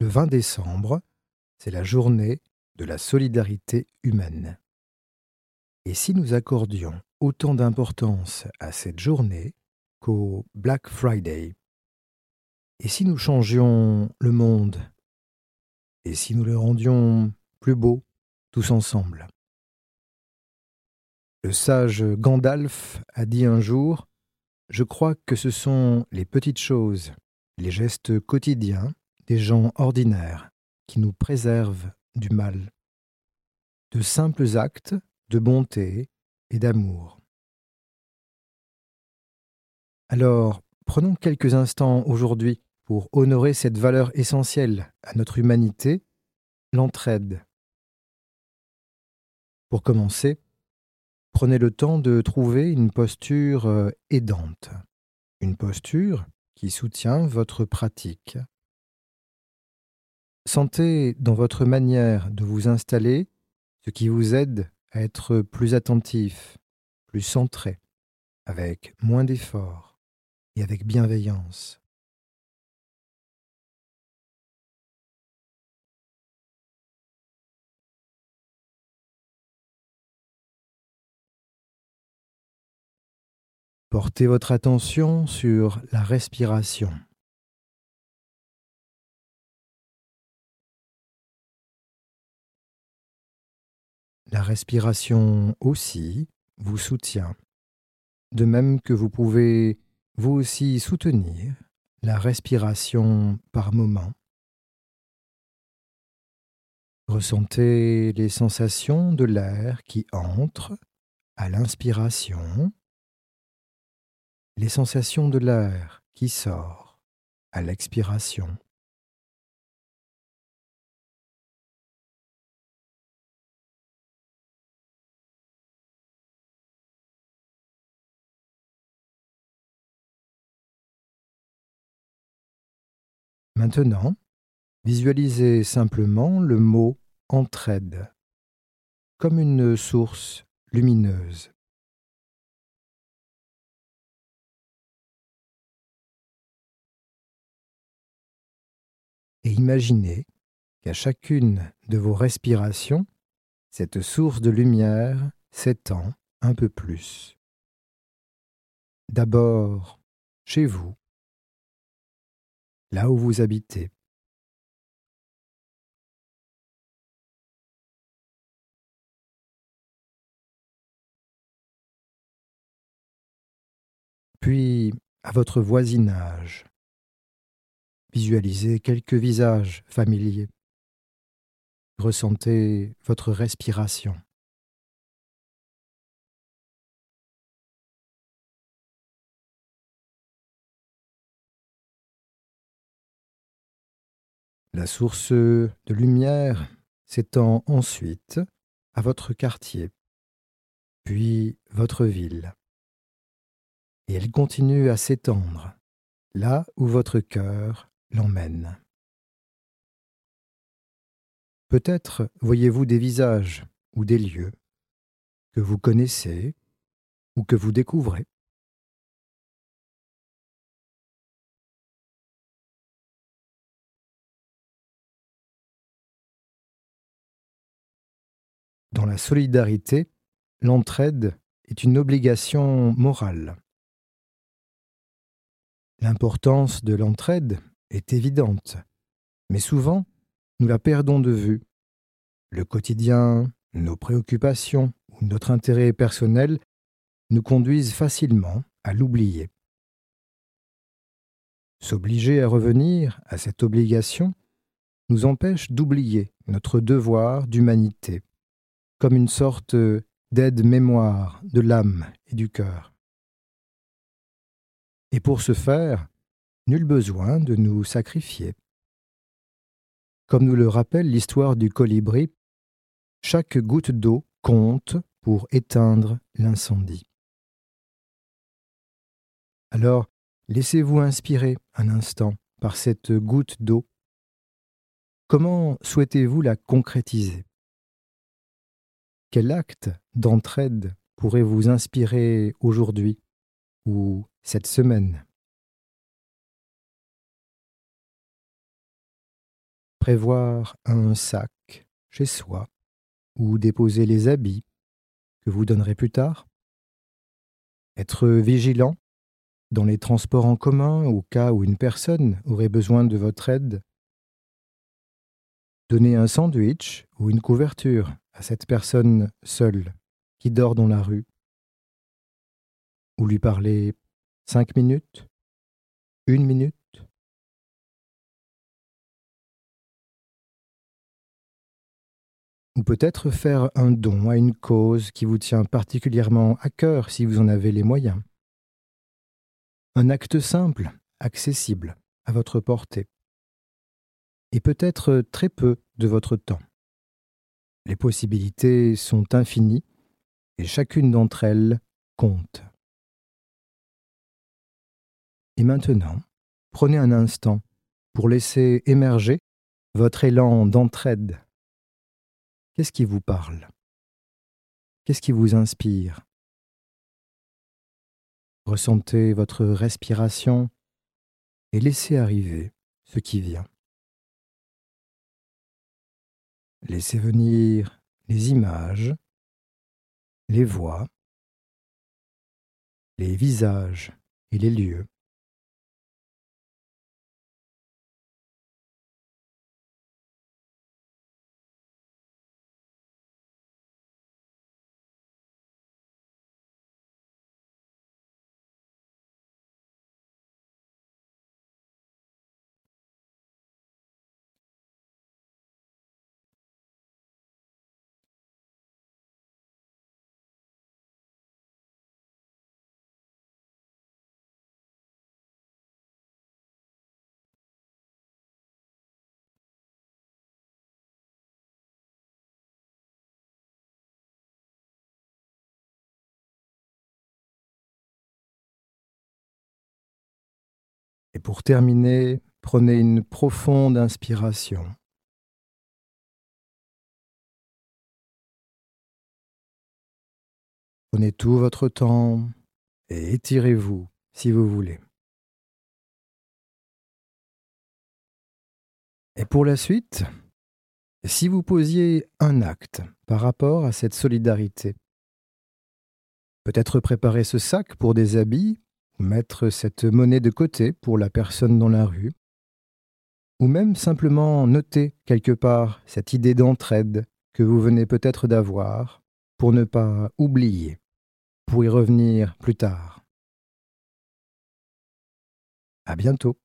Le 20 décembre, c'est la journée de la solidarité humaine. Et si nous accordions autant d'importance à cette journée qu'au Black Friday? Et si nous changions le monde? Et si nous le rendions plus beau tous ensemble? Le sage Gandalf a dit un jour Je crois que ce sont les petites choses, les gestes quotidiens des gens ordinaires qui nous préservent du mal. De simples actes de bonté et d'amour. Alors, prenons quelques instants aujourd'hui pour honorer cette valeur essentielle à notre humanité, l'entraide. Pour commencer, prenez le temps de trouver une posture euh, aidante, une posture qui soutient votre pratique. Sentez dans votre manière de vous installer ce qui vous aide à être plus attentif, plus centré, avec moins d'efforts et avec bienveillance. Portez votre attention sur la respiration. La respiration aussi vous soutient, de même que vous pouvez vous aussi soutenir la respiration par moment. Ressentez les sensations de l'air qui entre à l'inspiration, les sensations de l'air qui sort à l'expiration. Maintenant, visualisez simplement le mot entraide comme une source lumineuse. Et imaginez qu'à chacune de vos respirations, cette source de lumière s'étend un peu plus. D'abord chez vous, là où vous habitez. Puis à votre voisinage. Visualisez quelques visages familiers. Ressentez votre respiration. La source de lumière s'étend ensuite à votre quartier, puis votre ville. Et elle continue à s'étendre là où votre cœur l'emmène. Peut-être voyez-vous des visages ou des lieux que vous connaissez ou que vous découvrez. Dans la solidarité, l'entraide est une obligation morale. L'importance de l'entraide est évidente, mais souvent nous la perdons de vue. Le quotidien, nos préoccupations ou notre intérêt personnel nous conduisent facilement à l'oublier. S'obliger à revenir à cette obligation nous empêche d'oublier notre devoir d'humanité comme une sorte d'aide-mémoire de l'âme et du cœur. Et pour ce faire, nul besoin de nous sacrifier. Comme nous le rappelle l'histoire du colibri, chaque goutte d'eau compte pour éteindre l'incendie. Alors, laissez-vous inspirer un instant par cette goutte d'eau. Comment souhaitez-vous la concrétiser? Quel acte d'entraide pourrait vous inspirer aujourd'hui ou cette semaine? Prévoir un sac chez soi ou déposer les habits que vous donnerez plus tard? Être vigilant dans les transports en commun au cas où une personne aurait besoin de votre aide? Donner un sandwich ou une couverture? À cette personne seule qui dort dans la rue. Ou lui parler cinq minutes, une minute? Ou peut-être faire un don à une cause qui vous tient particulièrement à cœur si vous en avez les moyens. Un acte simple, accessible, à votre portée. Et peut-être très peu de votre temps. Les possibilités sont infinies et chacune d'entre elles compte. Et maintenant, prenez un instant pour laisser émerger votre élan d'entraide. Qu'est-ce qui vous parle? Qu'est-ce qui vous inspire? Ressentez votre respiration et laissez arriver ce qui vient. Laissez venir les images, les voix, les visages et les lieux. Et pour terminer, prenez une profonde inspiration. Prenez tout votre temps et étirez-vous si vous voulez. Et pour la suite, si vous posiez un acte par rapport à cette solidarité, peut-être préparer ce sac pour des habits mettre cette monnaie de côté pour la personne dans la rue, ou même simplement noter quelque part cette idée d'entraide que vous venez peut-être d'avoir pour ne pas oublier, pour y revenir plus tard. À bientôt.